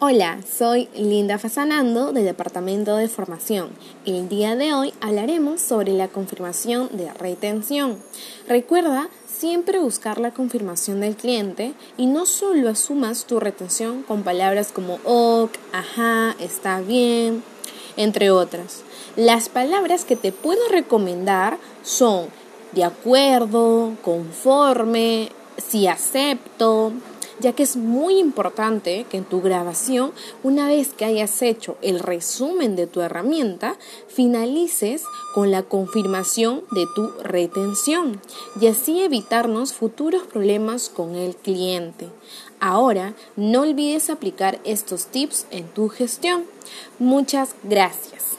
Hola, soy Linda Fasanando del Departamento de Formación. El día de hoy hablaremos sobre la confirmación de retención. Recuerda siempre buscar la confirmación del cliente y no solo asumas tu retención con palabras como ok, ajá, está bien, entre otras. Las palabras que te puedo recomendar son de acuerdo, conforme, si acepto, ya que es muy importante que en tu grabación, una vez que hayas hecho el resumen de tu herramienta, finalices con la confirmación de tu retención y así evitarnos futuros problemas con el cliente. Ahora, no olvides aplicar estos tips en tu gestión. Muchas gracias.